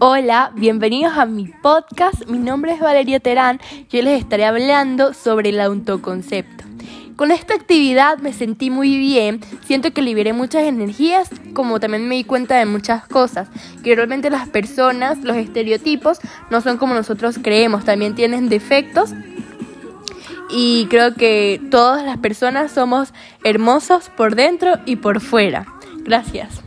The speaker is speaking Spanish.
Hola, bienvenidos a mi podcast. Mi nombre es Valeria Terán. Yo les estaré hablando sobre el autoconcepto. Con esta actividad me sentí muy bien, siento que liberé muchas energías, como también me di cuenta de muchas cosas, que realmente las personas, los estereotipos, no son como nosotros creemos, también tienen defectos y creo que todas las personas somos hermosos por dentro y por fuera. Gracias.